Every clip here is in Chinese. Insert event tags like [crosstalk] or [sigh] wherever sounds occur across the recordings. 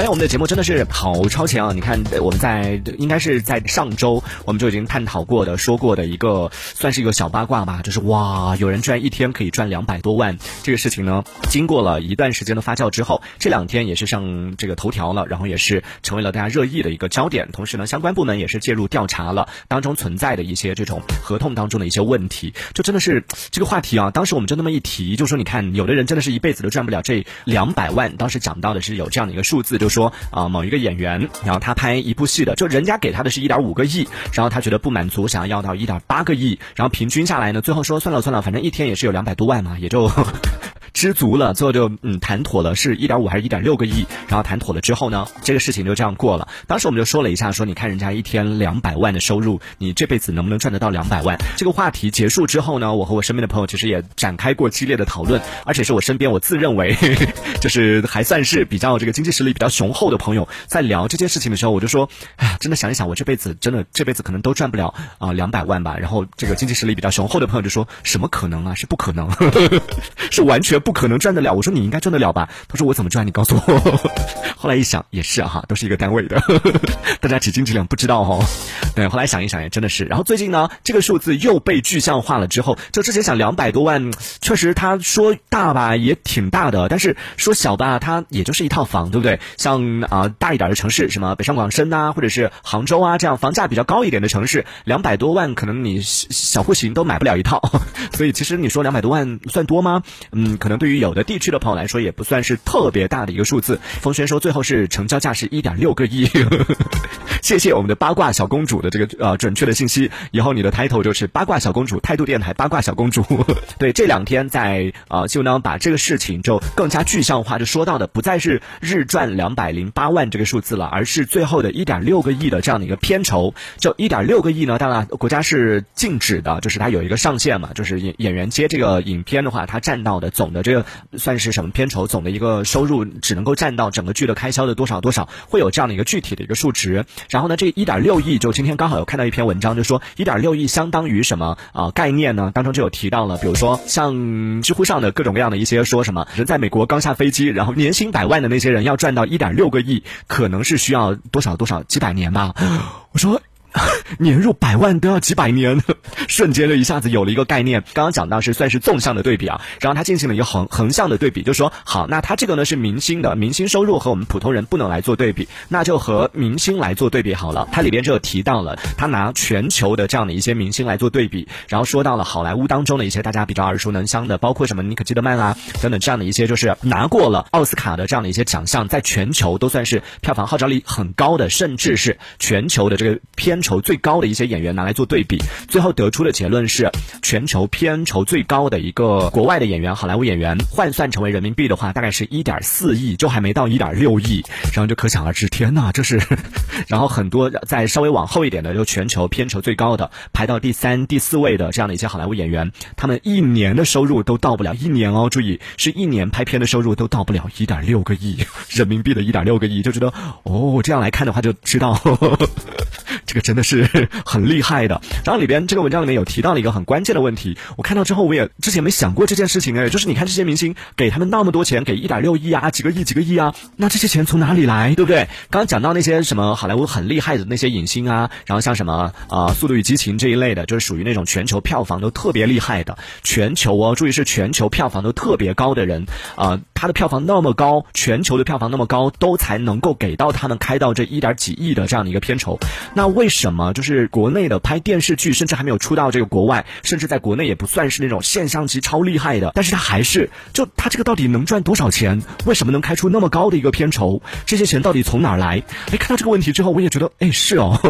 哎，我们的节目真的是好超前啊！你看，我们在应该是在上周我们就已经探讨过的、说过的一个，算是一个小八卦吧，就是哇，有人居然一天可以赚两百多万，这个事情呢，经过了一段时间的发酵之后，这两天也是上这个头条了，然后也是成为了大家热议的一个焦点。同时呢，相关部门也是介入调查了当中存在的一些这种合同当中的一些问题，就真的是这个话题啊。当时我们就那么一提，就说你看，有的人真的是一辈子都赚不了这两百万。当时讲到的是有这样的一个数字。就说啊，某一个演员，然后他拍一部戏的，就人家给他的是一点五个亿，然后他觉得不满足，想要要到一点八个亿，然后平均下来呢，最后说算了算了，反正一天也是有两百多万嘛，也就。知足了，最后就嗯谈妥了，是一点五还是一点六个亿？然后谈妥了之后呢，这个事情就这样过了。当时我们就说了一下，说你看人家一天两百万的收入，你这辈子能不能赚得到两百万？这个话题结束之后呢，我和我身边的朋友其实也展开过激烈的讨论，而且是我身边我自认为 [laughs] 就是还算是比较这个经济实力比较雄厚的朋友在聊这件事情的时候，我就说，哎，真的想一想，我这辈子真的这辈子可能都赚不了啊两百万吧。然后这个经济实力比较雄厚的朋友就说，什么可能啊？是不可能，[laughs] 是完全。不不可能赚得了，我说你应该赚得了吧？他说我怎么赚？你告诉我。[laughs] 后来一想也是哈，都是一个单位的，[laughs] 大家几斤几两不知道哈。对，后来想一想也真的是。然后最近呢，这个数字又被具象化了之后，就之前想两百多万，确实他说大吧也挺大的，但是说小吧，它也就是一套房，对不对？像啊大一点的城市，什么北上广深呐，或者是杭州啊这样房价比较高一点的城市，两百多万可能你小户型都买不了一套。[laughs] 所以其实你说两百多万算多吗？嗯，可能。对于有的地区的朋友来说，也不算是特别大的一个数字。冯轩说，最后是成交价是一点六个亿。谢谢我们的八卦小公主的这个呃准确的信息。以后你的 title 就是八卦小公主，态度电台八卦小公主。[laughs] 对，这两天在啊，就呢把这个事情就更加具象化，就说到的不再是日赚两百零八万这个数字了，而是最后的一点六个亿的这样的一个片酬。就一点六个亿呢，当然国家是禁止的，就是它有一个上限嘛，就是演演员接这个影片的话，它占到的总的这。个算是什么片酬？总的一个收入只能够占到整个剧的开销的多少多少，会有这样的一个具体的一个数值。然然后呢，这一点六亿，就今天刚好有看到一篇文章，就说一点六亿相当于什么啊概念呢？当中就有提到了，比如说像知乎上的各种各样的一些说什么人在美国刚下飞机，然后年薪百万的那些人要赚到一点六个亿，可能是需要多少多少几百年吧？我说。[laughs] 年入百万都要几百年，[laughs] 瞬间就一下子有了一个概念。刚刚讲到是算是纵向的对比啊，然后他进行了一个横横向的对比，就说好，那他这个呢是明星的，明星收入和我们普通人不能来做对比，那就和明星来做对比好了。它里边就有提到了，他拿全球的这样的一些明星来做对比，然后说到了好莱坞当中的一些大家比较耳熟能详的，包括什么尼可基德曼啊等等这样的一些，就是拿过了奥斯卡的这样的一些奖项，在全球都算是票房号召力很高的，甚至是全球的这个片。酬最高的一些演员拿来做对比，最后得出的结论是，全球片酬最高的一个国外的演员，好莱坞演员换算成为人民币的话，大概是一点四亿，就还没到一点六亿，然后就可想而知，天呐，这是，[laughs] 然后很多在稍微往后一点的，就全球片酬最高的，排到第三、第四位的这样的一些好莱坞演员，他们一年的收入都到不了一年哦，注意是一年拍片的收入都到不了一点六个亿人民币的一点六个亿，就觉得哦，这样来看的话就知道。[laughs] 这个真真的是很厉害的。然后里边这个文章里面有提到了一个很关键的问题，我看到之后我也之前没想过这件事情哎，就是你看这些明星给他们那么多钱，给一点六亿啊，几个亿几个亿啊，那这些钱从哪里来，对不对？刚刚讲到那些什么好莱坞很厉害的那些影星啊，然后像什么啊《速度与激情》这一类的，就是属于那种全球票房都特别厉害的，全球哦，注意是全球票房都特别高的人啊，他的票房那么高，全球的票房那么高，都才能够给到他们开到这一点几亿的这样的一个片酬，那为什什么就是国内的拍电视剧，甚至还没有出到这个国外，甚至在国内也不算是那种现象级超厉害的，但是他还是就他这个到底能赚多少钱？为什么能开出那么高的一个片酬？这些钱到底从哪儿来？哎，看到这个问题之后，我也觉得，哎，是哦。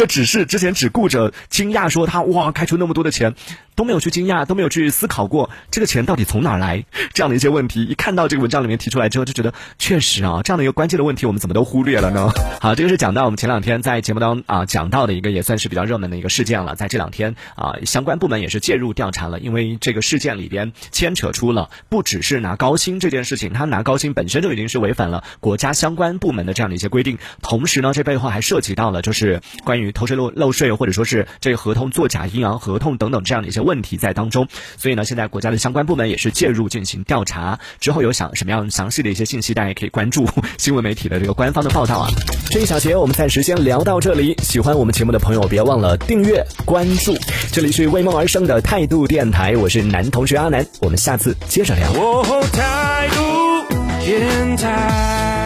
这只是之前只顾着惊讶说他哇开出那么多的钱，都没有去惊讶，都没有去思考过这个钱到底从哪儿来这样的一些问题。一看到这个文章里面提出来之后，就觉得确实啊，这样的一个关键的问题，我们怎么都忽略了呢？[laughs] 好，这个是讲到我们前两天在节目当中啊讲到的一个也算是比较热门的一个事件了。在这两天啊，相关部门也是介入调查了，因为这个事件里边牵扯出了不只是拿高薪这件事情，他拿高薪本身就已经是违反了国家相关部门的这样的一些规定，同时呢，这背后还涉及到了就是关于。投税漏漏税，或者说是这个合同作假、阴阳合同等等这样的一些问。题在当中。所以呢，现在国家的相关部门也是介入进行调查。之后有想什么样详细的一些信息，大家也可以关注新闻媒体的这个官方的报道啊。这一小节我们暂时先聊到这里。喜欢我们节目的朋友，别忘了订阅关注。这里是为梦而生的态度电台，我是男同学阿南，我们下次接着聊。态度电台。